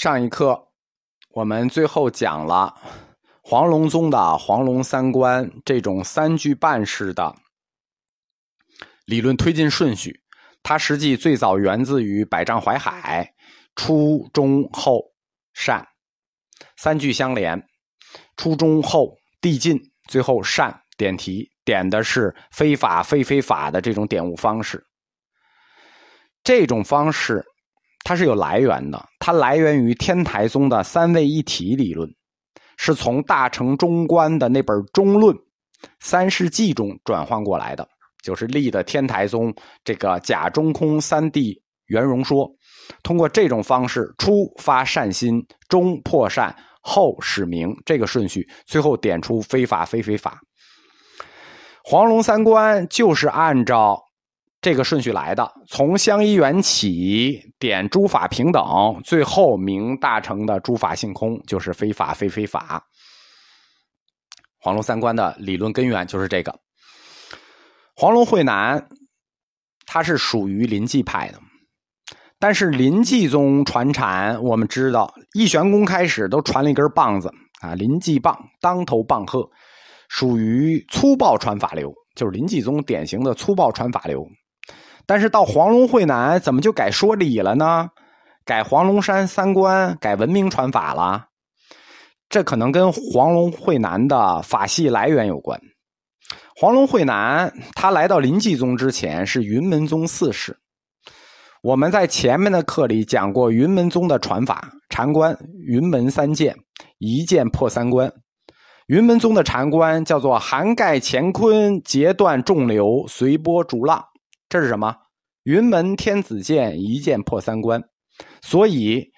上一课我们最后讲了黄龙宗的黄龙三观这种三句半式的理论推进顺序，它实际最早源自于百丈怀海，初中后善，三句相连，初中后递进，最后善点题，点的是非法非非法的这种点悟方式。这种方式它是有来源的，它来源于天台宗的三位一体理论，是从大乘中观的那本《中论》三世纪中转换过来的，就是立的天台宗这个假中空三谛圆融说。通过这种方式，初发善心，中破善，后使明这个顺序，最后点出非法非非法。黄龙三观就是按照。这个顺序来的，从相依缘起点诸法平等，最后明大成的诸法性空，就是非法非非法。黄龙三观的理论根源就是这个。黄龙慧南，他是属于临济派的，但是临济宗传禅，我们知道一玄功开始都传了一根棒子啊，临济棒当头棒喝，属于粗暴传法流，就是临济宗典型的粗暴传法流。但是到黄龙会南，怎么就改说理了呢？改黄龙山三观，改文明传法了？这可能跟黄龙会南的法系来源有关。黄龙会南他来到临济宗之前是云门宗四世。我们在前面的课里讲过云门宗的传法禅观，云门三剑，一剑破三关。云门宗的禅观叫做涵盖乾坤，截断众流，随波逐浪。这是什么？云门天子剑一剑破三关，所以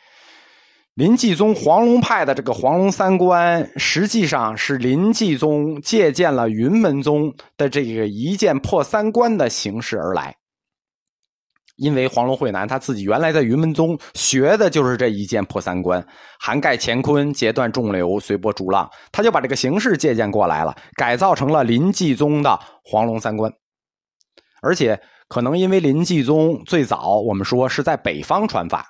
林继宗黄龙派的这个黄龙三关，实际上是林继宗借鉴了云门宗的这个一剑破三关的形式而来。因为黄龙慧南他自己原来在云门宗学的就是这一剑破三关，涵盖乾坤，截断众流，随波逐浪，他就把这个形式借鉴过来了，改造成了林继宗的黄龙三关，而且。可能因为临济宗最早我们说是在北方传法，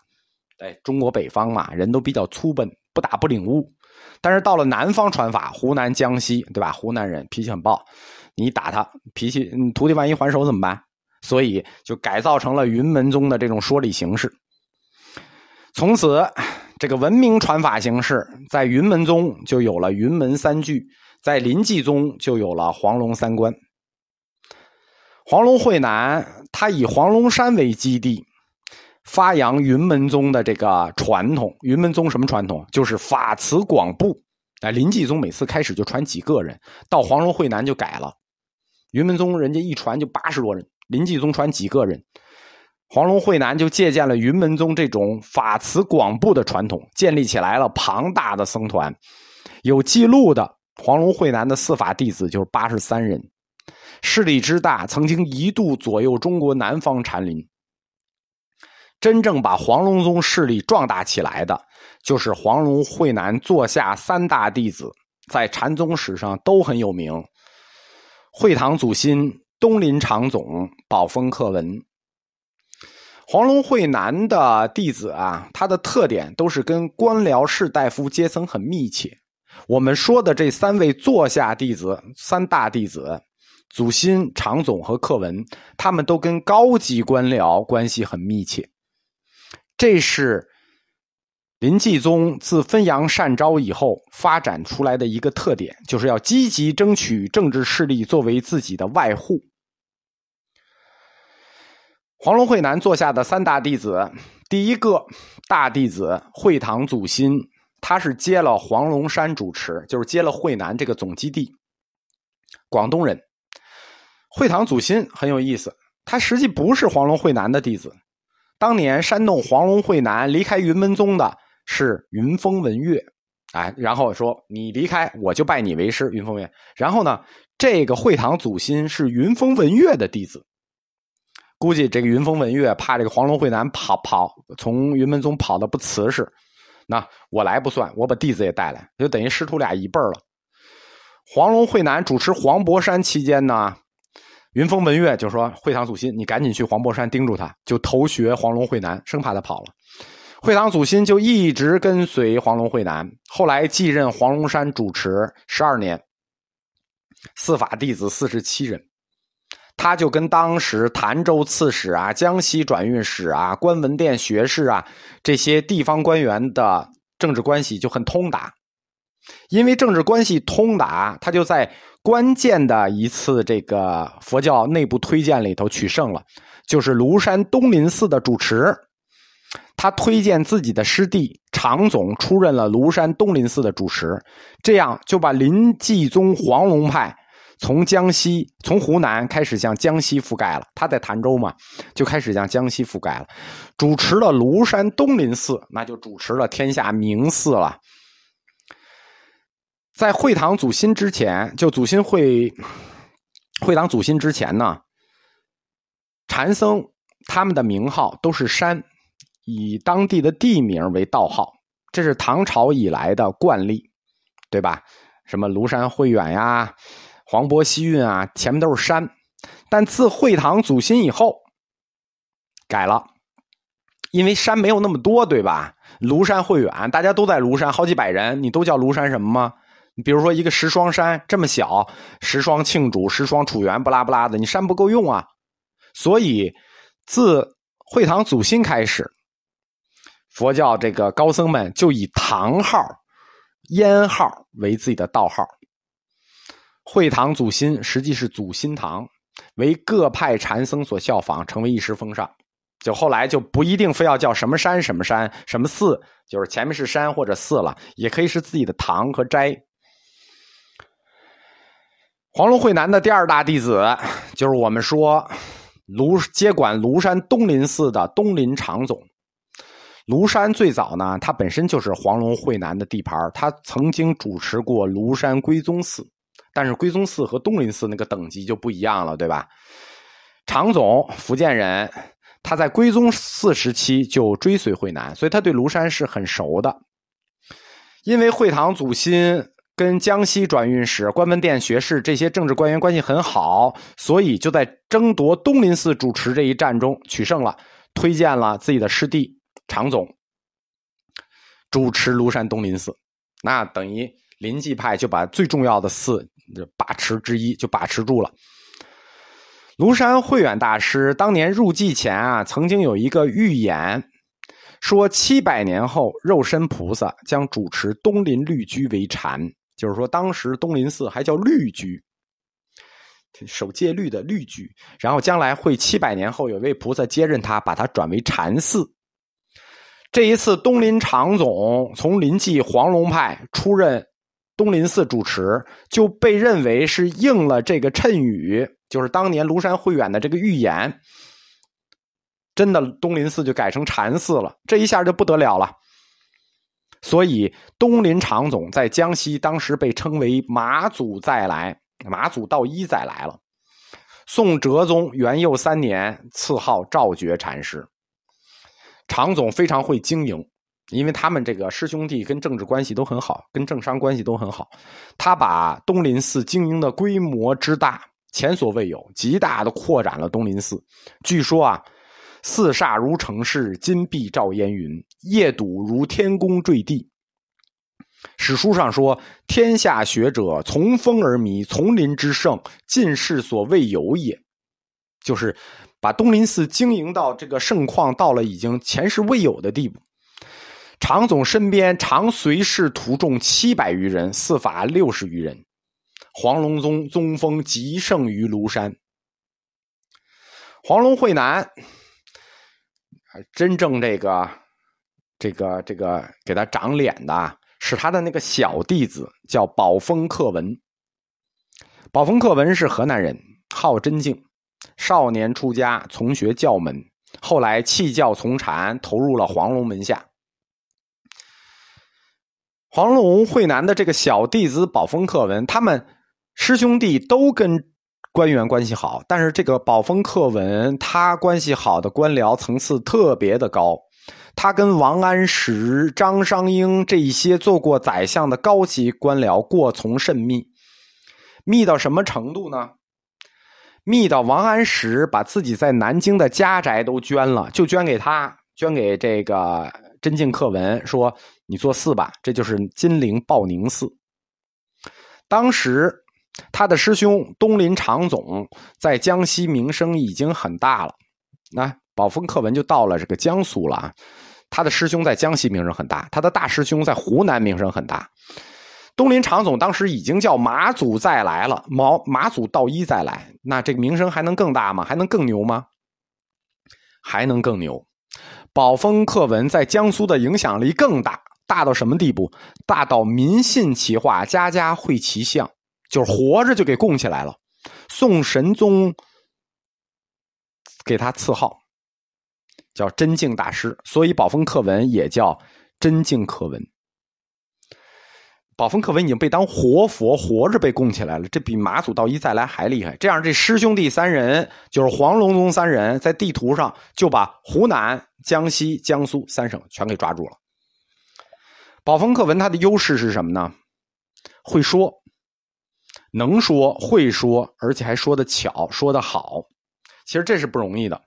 哎，中国北方嘛，人都比较粗笨，不打不领悟。但是到了南方传法，湖南、江西，对吧？湖南人脾气很暴，你打他脾气，徒弟万一还手怎么办？所以就改造成了云门宗的这种说理形式。从此，这个文明传法形式在云门宗就有了云门三句，在临济宗就有了黄龙三关。黄龙会南，他以黄龙山为基地，发扬云门宗的这个传统。云门宗什么传统？就是法慈广布。哎，临济宗每次开始就传几个人，到黄龙会南就改了。云门宗人家一传就八十多人，临济宗传几个人。黄龙会南就借鉴了云门宗这种法慈广布的传统，建立起来了庞大的僧团。有记录的黄龙会南的四法弟子就是八十三人。势力之大，曾经一度左右中国南方禅林。真正把黄龙宗势力壮大起来的，就是黄龙会南座下三大弟子，在禅宗史上都很有名：会堂祖心、东林常总、宝峰克文。黄龙会南的弟子啊，他的特点都是跟官僚士大夫阶层很密切。我们说的这三位座下弟子，三大弟子。祖新、常总和克文，他们都跟高级官僚关系很密切。这是林继宗自分阳善昭以后发展出来的一个特点，就是要积极争取政治势力作为自己的外护。黄龙会南座下的三大弟子，第一个大弟子会堂祖新，他是接了黄龙山主持，就是接了会南这个总基地，广东人。会堂祖新很有意思，他实际不是黄龙会南的弟子。当年煽动黄龙会南离开云门宗的是云峰文月，哎，然后说你离开，我就拜你为师。云峰文月，然后呢，这个会堂祖新是云峰文月的弟子。估计这个云峰文月怕这个黄龙会南跑跑从云门宗跑的不瓷实，那我来不算，我把弟子也带来，就等于师徒俩一辈了。黄龙会南主持黄伯山期间呢。云峰文月就说：“会堂祖新，你赶紧去黄柏山盯住他，就投学黄龙会南，生怕他跑了。”会堂祖新就一直跟随黄龙会南，后来继任黄龙山主持十二年，四法弟子四十七人。他就跟当时潭州刺史啊、江西转运使啊、关文殿学士啊这些地方官员的政治关系就很通达。因为政治关系通达，他就在关键的一次这个佛教内部推荐里头取胜了，就是庐山东林寺的主持，他推荐自己的师弟常总出任了庐山东林寺的主持，这样就把临济宗黄龙派从江西、从湖南开始向江西覆盖了。他在潭州嘛，就开始向江西覆盖了。主持了庐山东林寺，那就主持了天下名寺了。在会堂祖新之前，就祖新会会堂祖新之前呢，禅僧他们的名号都是山，以当地的地名为道号，这是唐朝以来的惯例，对吧？什么庐山慧远呀、黄渤西运啊，前面都是山。但自会堂祖新以后，改了，因为山没有那么多，对吧？庐山慧远，大家都在庐山，好几百人，你都叫庐山什么吗？你比如说一个石双山这么小，石双庆主、石双楚元，不拉不拉的，你山不够用啊。所以自会堂祖新开始，佛教这个高僧们就以堂号、烟号为自己的道号。会堂祖新实际是祖新堂，为各派禅僧所效仿，成为一时风尚。就后来就不一定非要叫什么山、什么山、什么寺，就是前面是山或者寺了，也可以是自己的堂和斋。黄龙会南的第二大弟子，就是我们说庐接管庐山东林寺的东林常总。庐山最早呢，它本身就是黄龙会南的地盘他曾经主持过庐山归宗寺，但是归宗寺和东林寺那个等级就不一样了，对吧？常总福建人，他在归宗寺时期就追随会南，所以他对庐山是很熟的。因为会堂祖新。跟江西转运使、关门殿学士这些政治官员关系很好，所以就在争夺东林寺主持这一战中取胜了，推荐了自己的师弟常总主持庐山东林寺。那等于临济派就把最重要的寺把持之一就把持住了。庐山慧远大师当年入寂前啊，曾经有一个预言。说七百年后，肉身菩萨将主持东林律居为禅，就是说当时东林寺还叫律居，守戒律的律居。然后将来会七百年后有位菩萨接任他，把他转为禅寺。这一次东林常总从临济黄龙派出任东林寺主持，就被认为是应了这个谶语，就是当年庐山慧远的这个预言。真的东林寺就改成禅寺了，这一下就不得了了。所以东林常总在江西当时被称为马祖再来，马祖道一再来了。宋哲宗元佑三年赐号赵觉禅师。常总非常会经营，因为他们这个师兄弟跟政治关系都很好，跟政商关系都很好。他把东林寺经营的规模之大，前所未有，极大的扩展了东林寺。据说啊。四煞如城市，金碧照烟云；夜睹如天宫坠地。史书上说：“天下学者从风而迷，丛林之盛，尽世所未有也。”就是把东林寺经营到这个盛况，到了已经前世未有的地步。常总身边常随侍徒众七百余人，四法六十余人。黄龙宗宗风极盛于庐山。黄龙会南。真正这个、这个、这个给他长脸的是他的那个小弟子，叫宝峰克文。宝峰克文是河南人，号真静，少年出家，从学教门，后来弃教从禅，投入了黄龙门下。黄龙会南的这个小弟子宝峰克文，他们师兄弟都跟。官员关系好，但是这个宝丰克文他关系好的官僚层次特别的高，他跟王安石、张商英这一些做过宰相的高级官僚过从甚密，密到什么程度呢？密到王安石把自己在南京的家宅都捐了，就捐给他，捐给这个真敬克文说：“你做寺吧，这就是金陵报宁寺。”当时他的师兄东林长总在江西名声已经很大了，那宝丰克文就到了这个江苏了啊。他的师兄在江西名声很大，他的大师兄在湖南名声很大。东林长总当时已经叫马祖再来了，毛马祖道一再来，那这个名声还能更大吗？还能更牛吗？还能更牛。宝丰克文在江苏的影响力更大，大到什么地步？大到民信其化，家家会其相，就是活着就给供起来了。宋神宗给他赐号。叫真敬大师，所以宝丰课文也叫真敬课文。宝丰课文已经被当活佛活着被供起来了，这比马祖道一再来还厉害。这样，这师兄弟三人就是黄龙宗三人，在地图上就把湖南、江西、江苏三省全给抓住了。宝丰课文它的优势是什么呢？会说，能说，会说，而且还说的巧，说的好。其实这是不容易的。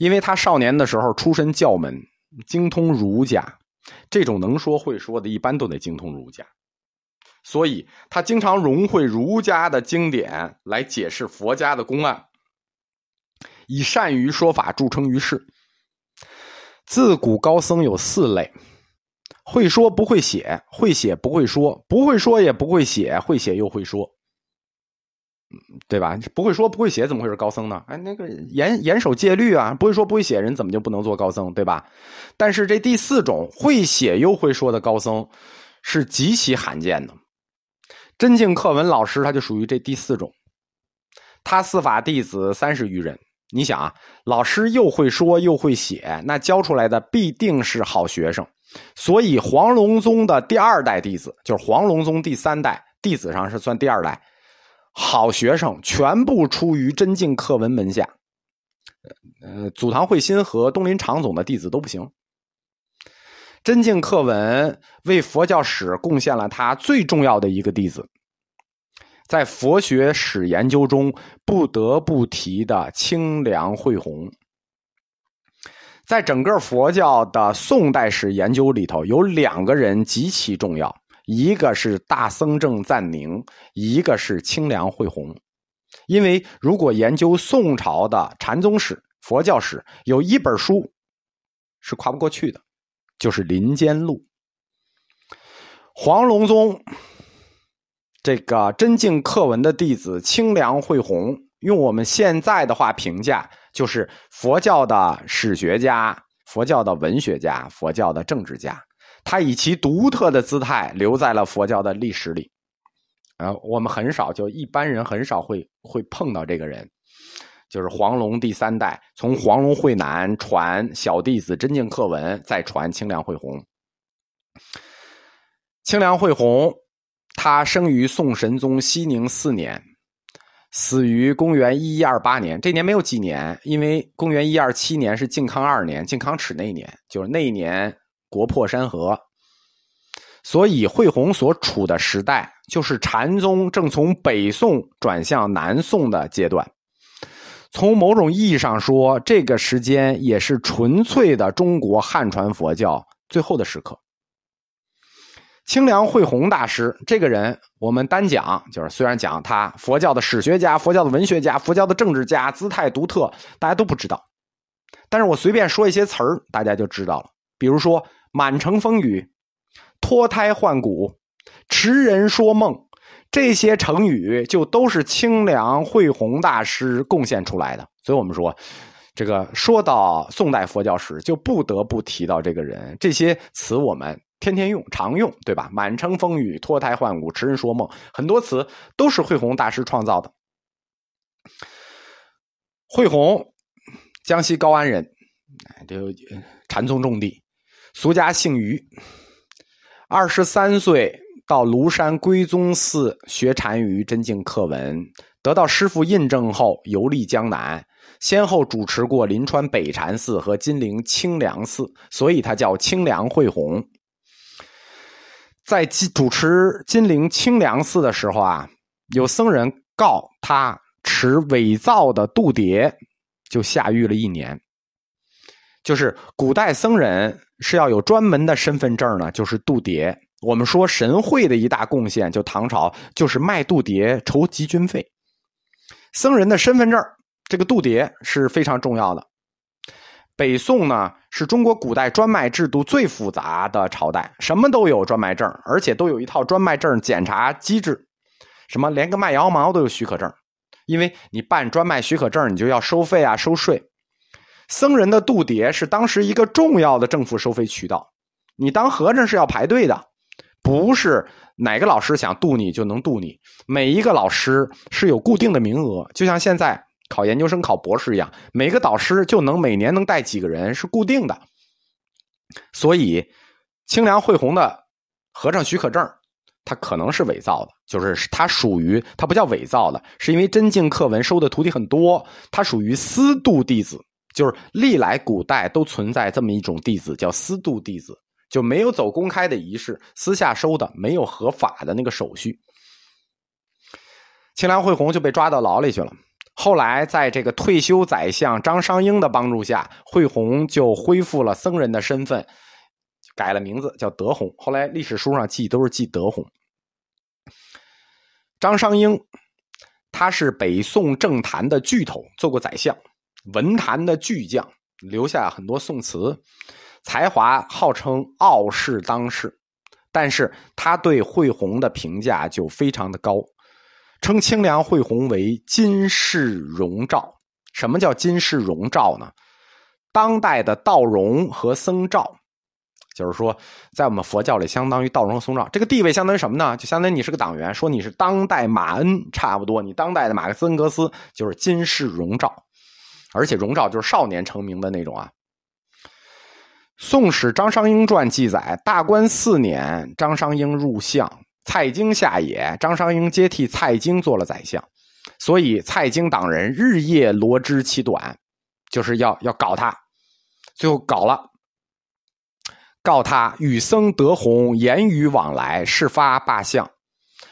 因为他少年的时候出身教门，精通儒家，这种能说会说的，一般都得精通儒家，所以他经常融会儒家的经典来解释佛家的公案，以善于说法著称于世。自古高僧有四类：会说不会写，会写不会说，不会说也不会写，会写又会说。对吧？不会说不会写，怎么会是高僧呢？哎，那个严严守戒律啊，不会说不会写人怎么就不能做高僧？对吧？但是这第四种会写又会说的高僧是极其罕见的。真敬课文老师他就属于这第四种，他四法弟子三十余人。你想啊，老师又会说又会写，那教出来的必定是好学生。所以黄龙宗的第二代弟子，就是黄龙宗第三代弟子上是算第二代。好学生全部出于真敬课文门下，呃，祖堂慧心和东林长总的弟子都不行。真敬课文为佛教史贡献了他最重要的一个弟子，在佛学史研究中不得不提的清凉慧宏，在整个佛教的宋代史研究里头，有两个人极其重要。一个是大僧正赞宁，一个是清凉慧宏。因为如果研究宋朝的禅宗史、佛教史，有一本书是跨不过去的，就是《林间录》。黄龙宗这个真敬课文的弟子清凉慧宏，用我们现在的话评价，就是佛教的史学家、佛教的文学家、佛教的政治家。他以其独特的姿态留在了佛教的历史里，啊，我们很少就一般人很少会会碰到这个人，就是黄龙第三代，从黄龙慧南传小弟子真净课文，再传清凉慧红。清凉慧红，他生于宋神宗熙宁四年，死于公元一一二八年。这年没有几年，因为公元一二七年是靖康二年，靖康耻那一年，就是那一年。国破山河，所以惠宏所处的时代就是禅宗正从北宋转向南宋的阶段。从某种意义上说，这个时间也是纯粹的中国汉传佛教最后的时刻。清凉慧宏大师这个人，我们单讲就是，虽然讲他佛教的史学家、佛教的文学家、佛教的政治家，姿态独特，大家都不知道。但是我随便说一些词儿，大家就知道了。比如说。满城风雨，脱胎换骨，痴人说梦，这些成语就都是清凉慧宏大师贡献出来的。所以我们说，这个说到宋代佛教史，就不得不提到这个人。这些词我们天天用，常用，对吧？满城风雨，脱胎换骨，痴人说梦，很多词都是慧宏大师创造的。慧宏，江西高安人，这禅宗重地。俗家姓于，二十三岁到庐山归宗寺学禅于真经课文，得到师傅印证后游历江南，先后主持过临川北禅寺和金陵清凉寺，所以他叫清凉慧宏。在主持金陵清凉寺的时候啊，有僧人告他持伪造的度牒，就下狱了一年。就是古代僧人。是要有专门的身份证呢，就是度牒。我们说神会的一大贡献，就唐朝就是卖度牒筹集军费。僧人的身份证这个度牒是非常重要的。北宋呢是中国古代专卖制度最复杂的朝代，什么都有专卖证，而且都有一套专卖证检查机制。什么连个卖羊毛都有许可证，因为你办专卖许可证，你就要收费啊，收税。僧人的度牒是当时一个重要的政府收费渠道。你当和尚是要排队的，不是哪个老师想度你就能度你。每一个老师是有固定的名额，就像现在考研究生、考博士一样，每个导师就能每年能带几个人是固定的。所以，清凉慧宏的和尚许可证，它可能是伪造的，就是它属于它不叫伪造的，是因为真经课文收的徒弟很多，它属于私度弟子。就是历来古代都存在这么一种弟子，叫私度弟子，就没有走公开的仪式，私下收的，没有合法的那个手续。清凉慧红就被抓到牢里去了。后来，在这个退休宰相张商英的帮助下，慧红就恢复了僧人的身份，改了名字叫德宏。后来历史书上记都是记德宏。张商英，他是北宋政坛的巨头，做过宰相。文坛的巨匠，留下很多宋词，才华号称傲视当世。但是他对惠洪的评价就非常的高，称清凉惠洪为金世荣照。什么叫金世荣照呢？当代的道荣和僧照，就是说，在我们佛教里，相当于道荣和僧照，这个地位相当于什么呢？就相当于你是个党员，说你是当代马恩，差不多，你当代的马克思恩格斯就是金世荣照。而且荣照就是少年成名的那种啊。《宋史·张商英传》记载，大观四年，张商英入相，蔡京下野，张商英接替蔡京做了宰相，所以蔡京党人日夜罗织其短，就是要要搞他，最后搞了，告他与僧德宏言语往来，事发罢相。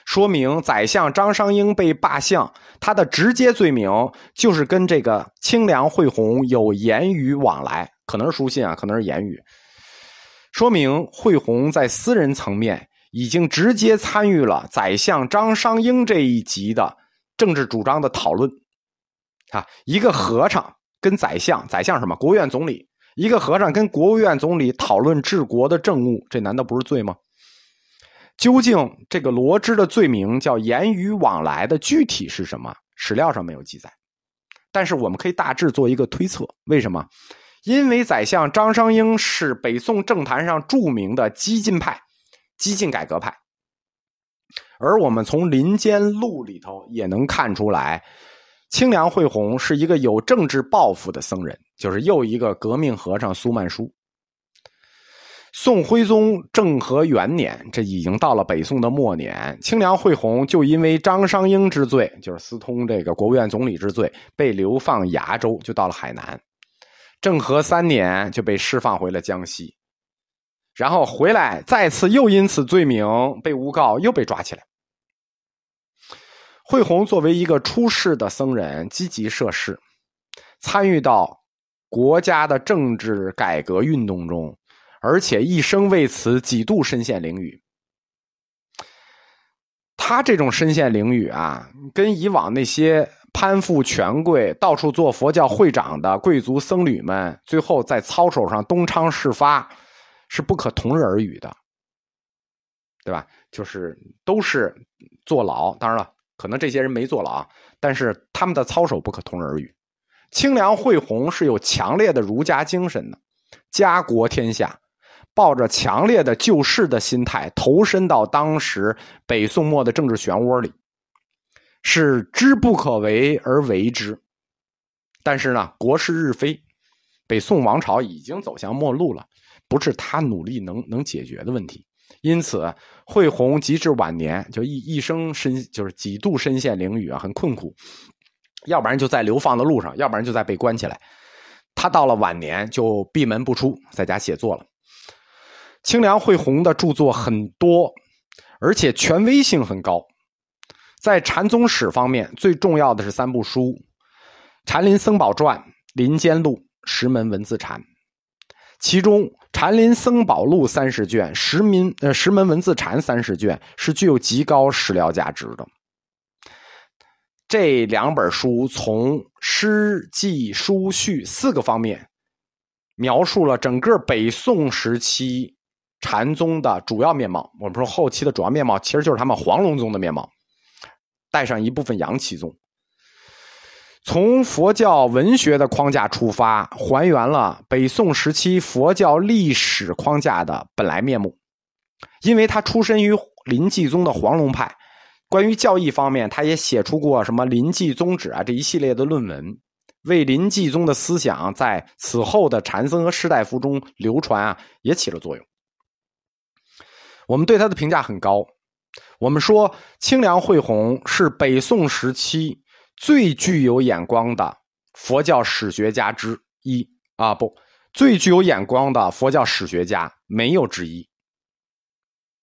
说明宰相张商英被罢相，他的直接罪名就是跟这个清凉惠红有言语往来，可能是书信啊，可能是言语。说明惠红在私人层面已经直接参与了宰相张商英这一级的政治主张的讨论。啊，一个和尚跟宰相，宰相什么？国务院总理。一个和尚跟国务院总理讨论治国的政务，这难道不是罪吗？究竟这个罗织的罪名叫言语往来的具体是什么？史料上没有记载，但是我们可以大致做一个推测。为什么？因为宰相张商英是北宋政坛上著名的激进派、激进改革派，而我们从《林间录》里头也能看出来，清凉惠宏是一个有政治抱负的僧人，就是又一个革命和尚苏曼殊。宋徽宗政和元年，这已经到了北宋的末年。清凉惠宏就因为张商英之罪，就是私通这个国务院总理之罪，被流放崖州，就到了海南。政和三年就被释放回了江西，然后回来再次又因此罪名被诬告，又被抓起来。惠宏作为一个出世的僧人，积极涉世，参与到国家的政治改革运动中。而且一生为此几度身陷囹圄。他这种身陷囹圄啊，跟以往那些攀附权贵、到处做佛教会长的贵族僧侣们，最后在操守上东窗事发，是不可同日而语的，对吧？就是都是坐牢，当然了，可能这些人没坐牢，但是他们的操守不可同日而语。清凉慧红是有强烈的儒家精神的，家国天下。抱着强烈的救世的心态，投身到当时北宋末的政治漩涡里，是知不可为而为之。但是呢，国势日非，北宋王朝已经走向末路了，不是他努力能能解决的问题。因此，惠宏及至晚年，就一一生身就是几度身陷囹圄啊，很困苦。要不然就在流放的路上，要不然就在被关起来。他到了晚年就闭门不出，在家写作了。清凉慧宏的著作很多，而且权威性很高。在禅宗史方面，最重要的是三部书：《禅林僧宝传》《林间录》《石门文字禅》。其中《禅林僧宝录》三十卷，《石民呃石门文字禅》三十卷是具有极高史料价值的。这两本书从诗记书序四个方面，描述了整个北宋时期禅宗的主要面貌。我们说后期的主要面貌，其实就是他们黄龙宗的面貌，带上一部分杨岐宗。从佛教文学的框架出发，还原了北宋时期佛教历史框架的本来面目。因为他出身于临济宗的黄龙派。关于教义方面，他也写出过什么《临济宗旨》啊这一系列的论文，为临济宗的思想在此后的禅僧和士大夫中流传啊，也起了作用。我们对他的评价很高。我们说清凉慧红是北宋时期最具有眼光的佛教史学家之一啊，不，最具有眼光的佛教史学家没有之一。